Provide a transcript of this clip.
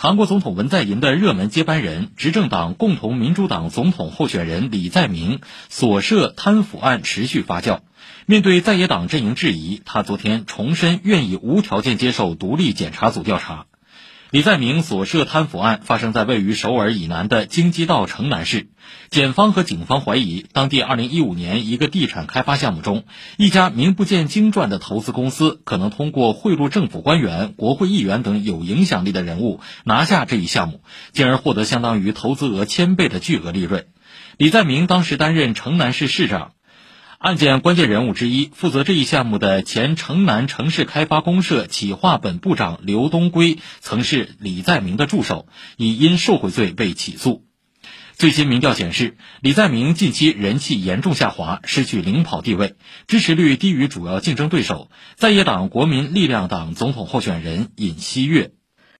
韩国总统文在寅的热门接班人、执政党共同民主党总统候选人李在明所涉贪腐案持续发酵。面对在野党阵营质疑，他昨天重申愿意无条件接受独立检查组调查。李在明所涉贪腐案发生在位于首尔以南的京畿道城南市，检方和警方怀疑，当地2015年一个地产开发项目中，一家名不见经传的投资公司可能通过贿赂政府官员、国会议员等有影响力的人物拿下这一项目，进而获得相当于投资额千倍的巨额利润。李在明当时担任城南市市长。案件关键人物之一，负责这一项目的前城南城市开发公社企划本部长刘东圭，曾是李在明的助手，已因受贿罪被起诉。最新民调显示，李在明近期人气严重下滑，失去领跑地位，支持率低于主要竞争对手在野党国民力量党总统候选人尹锡悦。